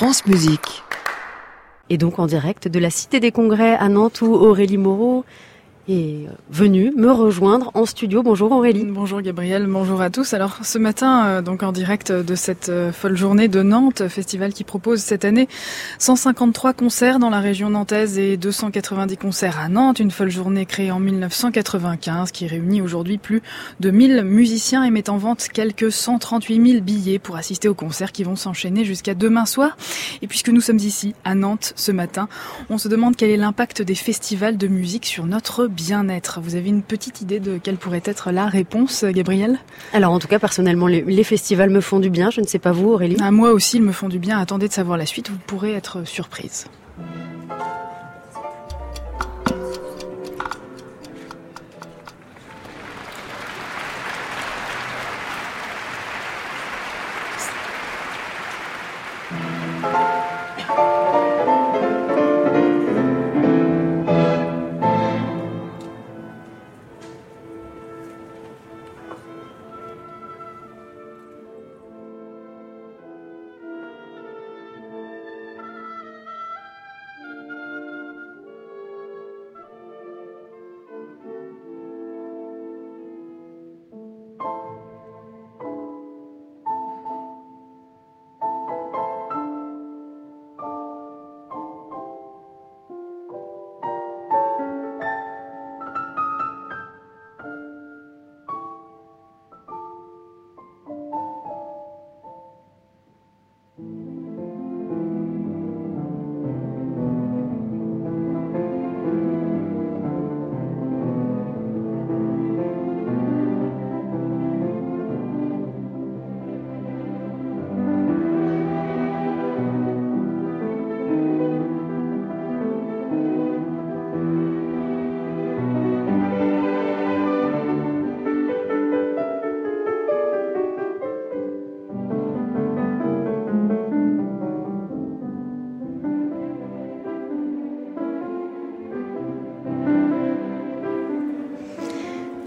France. Et donc en direct de la Cité des Congrès à Nantes où Aurélie Moreau est venue me rejoindre en studio. Bonjour Aurélie. Bonjour Gabriel, bonjour à tous. Alors ce matin, euh, donc en direct de cette euh, folle journée de Nantes, festival qui propose cette année 153 concerts dans la région nantaise et 290 concerts à Nantes. Une folle journée créée en 1995 qui réunit aujourd'hui plus de 1000 musiciens et met en vente quelques 138 000 billets pour assister aux concerts qui vont s'enchaîner jusqu'à demain soir. Et puisque nous sommes ici à Nantes ce matin, on se demande quel est l'impact des festivals de musique sur notre bien-être. Vous avez une petite idée de quelle pourrait être la réponse, Gabriel? Alors en tout cas, personnellement, les, les, festivals me font du bien. Je ne sais pas vous, Aurélie. À moi aussi, ils me font du bien. Attendez de savoir la suite, vous pourrez être surprise.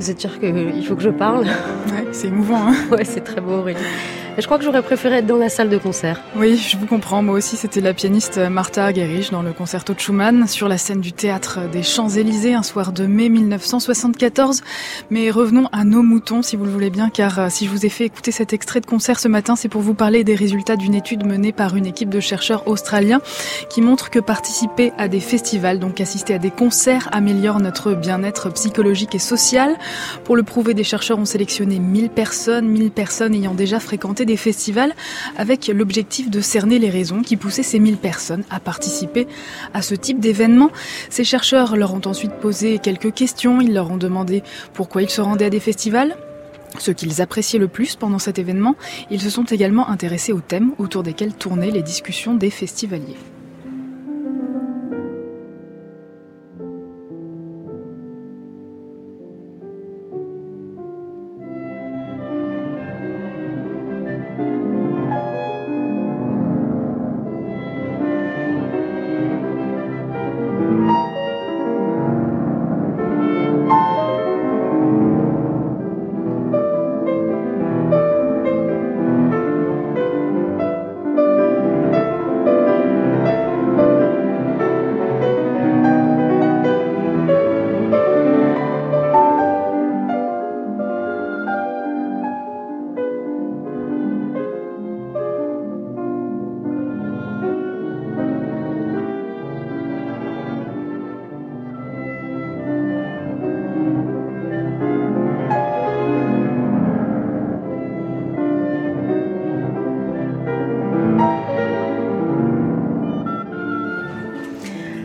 Vous êtes sûr qu'il faut que je parle Ouais, c'est émouvant. Hein ouais, c'est très beau, Aurélie. Je crois que j'aurais préféré être dans la salle de concert. Oui, je vous comprends. Moi aussi, c'était la pianiste Martha Argerich dans le concerto de Schumann sur la scène du théâtre des Champs-Élysées un soir de mai 1974. Mais revenons à nos moutons, si vous le voulez bien, car si je vous ai fait écouter cet extrait de concert ce matin, c'est pour vous parler des résultats d'une étude menée par une équipe de chercheurs australiens qui montre que participer à des festivals, donc assister à des concerts, améliore notre bien-être psychologique et social. Pour le prouver, des chercheurs ont sélectionné 1000 personnes, 1000 personnes ayant déjà fréquenté des festivals avec l'objectif de cerner les raisons qui poussaient ces 1000 personnes à participer à ce type d'événement. Ces chercheurs leur ont ensuite posé quelques questions. Ils leur ont demandé pourquoi ils se rendaient à des festivals, ce qu'ils appréciaient le plus pendant cet événement. Ils se sont également intéressés aux thèmes autour desquels tournaient les discussions des festivaliers.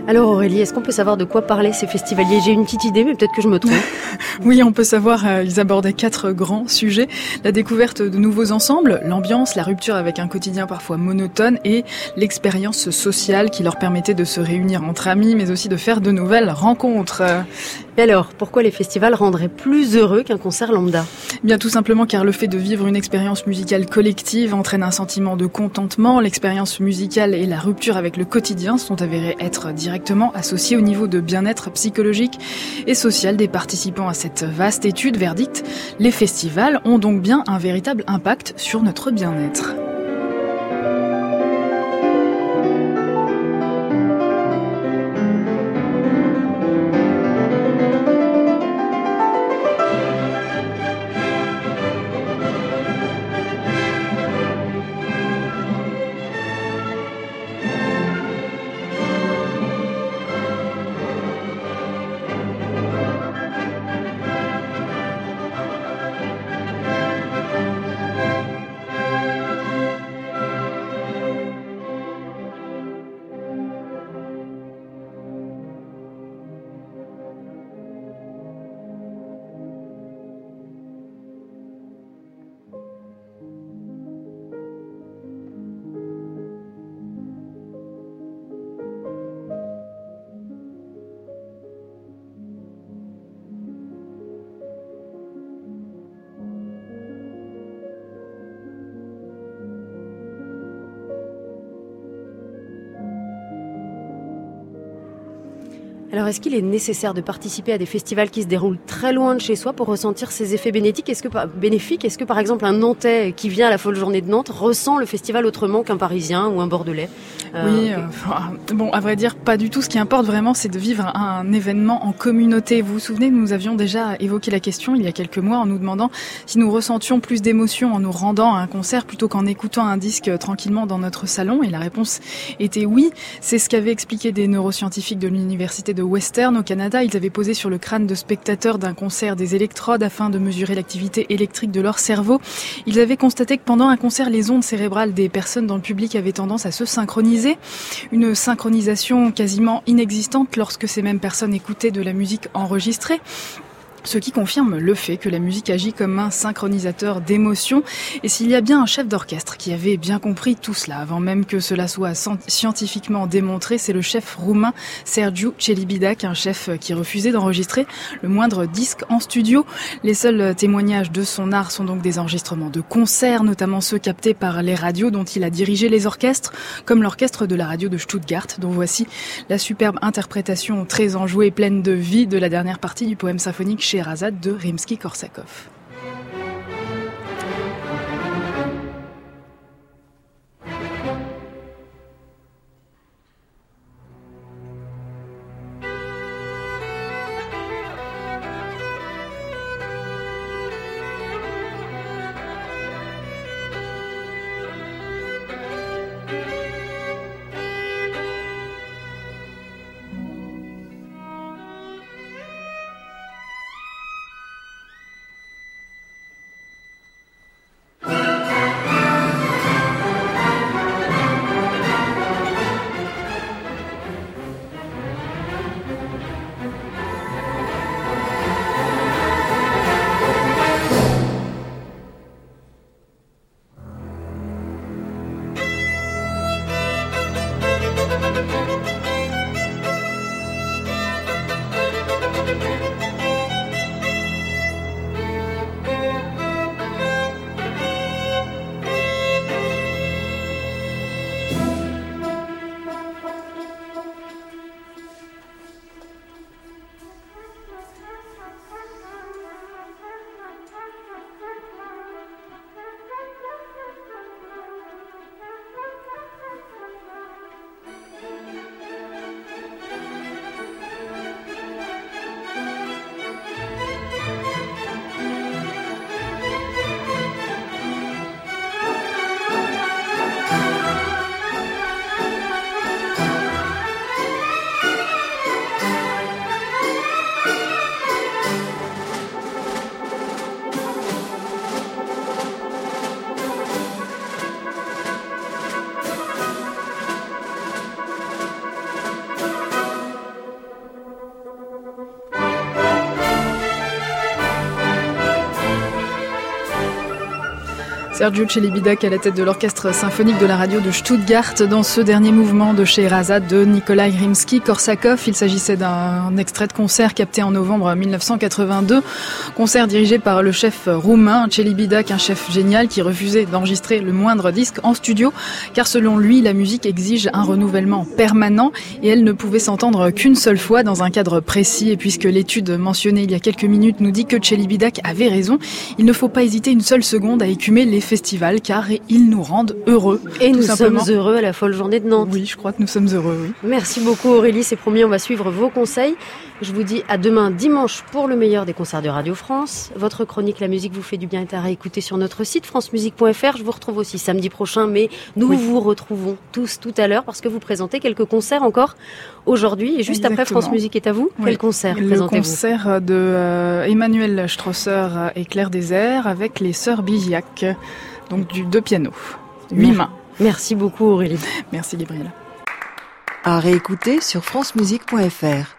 Alors Aurélie, est-ce qu'on peut savoir de quoi parlaient ces festivaliers? J'ai une petite idée, mais peut-être que je me trompe. oui, on peut savoir, euh, ils abordaient quatre grands sujets. La découverte de nouveaux ensembles, l'ambiance, la rupture avec un quotidien parfois monotone et l'expérience sociale qui leur permettait de se réunir entre amis, mais aussi de faire de nouvelles rencontres. Et alors, pourquoi les festivals rendraient plus heureux qu'un concert lambda? Bien tout simplement car le fait de vivre une expérience musicale collective entraîne un sentiment de contentement. L'expérience musicale et la rupture avec le quotidien sont avérées être directement associées au niveau de bien-être psychologique et social des participants à cette vaste étude. Verdict, les festivals ont donc bien un véritable impact sur notre bien-être. Alors est-ce qu'il est nécessaire de participer à des festivals qui se déroulent très loin de chez soi pour ressentir ces effets bénéfiques Est-ce que, Est-ce que par exemple un Nantais qui vient à la folle journée de Nantes ressent le festival autrement qu'un Parisien ou un Bordelais? Oui, euh, bon à vrai dire pas du tout. Ce qui importe vraiment c'est de vivre un, événement en communauté. Vous vous souvenez, nous avions déjà évoqué la question il y a quelques mois en nous demandant si nous ressentions plus d'émotion en nous rendant à un concert plutôt qu'en écoutant un disque tranquillement dans notre salon et la réponse était oui. C'est ce qu'avaient expliqué des neuroscientifiques de l'université de Western au Canada. Ils avaient posé sur le crâne de spectateurs d'un concert des électrodes afin de mesurer l'activité électrique de leur cerveau. Ils avaient constaté que pendant un concert, les ondes cérébrales des personnes dans le public avaient tendance à se synchroniser. Une synchronisation quasiment inexistante lorsque ces mêmes personnes écoutaient de la musique enregistrée ce qui confirme le fait que la musique agit comme un synchronisateur d'émotions. Et s'il y a bien un chef d'orchestre qui avait bien compris tout cela avant même que cela soit scientifiquement démontré, c'est le chef roumain Sergiu Celibidac, un chef qui refusait d'enregistrer le moindre disque en studio. Les seuls témoignages de son art sont donc des enregistrements de concerts, notamment ceux captés par les radios dont il a dirigé les orchestres, comme l'orchestre de la radio de Stuttgart, dont voici la superbe interprétation très enjouée et pleine de vie de la dernière partie du poème symphonique De Rimsky-Korsakov. Sergio Celibidac à la tête de l'orchestre symphonique de la radio de Stuttgart dans ce dernier mouvement de Scheherazade de Nikolai Rimsky-Korsakov. Il s'agissait d'un extrait de concert capté en novembre 1982. Concert dirigé par le chef roumain Celibidac, un chef génial qui refusait d'enregistrer le moindre disque en studio car selon lui, la musique exige un renouvellement permanent et elle ne pouvait s'entendre qu'une seule fois dans un cadre précis et puisque l'étude mentionnée il y a quelques minutes nous dit que Celibidac avait raison, il ne faut pas hésiter une seule seconde à écumer les festival car ils nous rendent heureux. Et nous sommes heureux à la folle journée de Nantes. Oui, je crois que nous sommes heureux. Oui. Merci beaucoup Aurélie, c'est promis, on va suivre vos conseils. Je vous dis à demain dimanche pour le meilleur des concerts de Radio France. Votre chronique La musique vous fait du bien est à réécouter sur notre site francemusique.fr. Je vous retrouve aussi samedi prochain, mais nous vous retrouvons tous tout à l'heure parce que vous présentez quelques concerts encore aujourd'hui. Et juste après France Musique est à vous, quel concert présentez-vous Le concert de euh, Emmanuel Strosser et Claire Désert avec les sœurs Bigiac, donc du deux pianos, huit mains. Merci beaucoup Aurélie. Merci Gabriel. À réécouter sur francemusique.fr.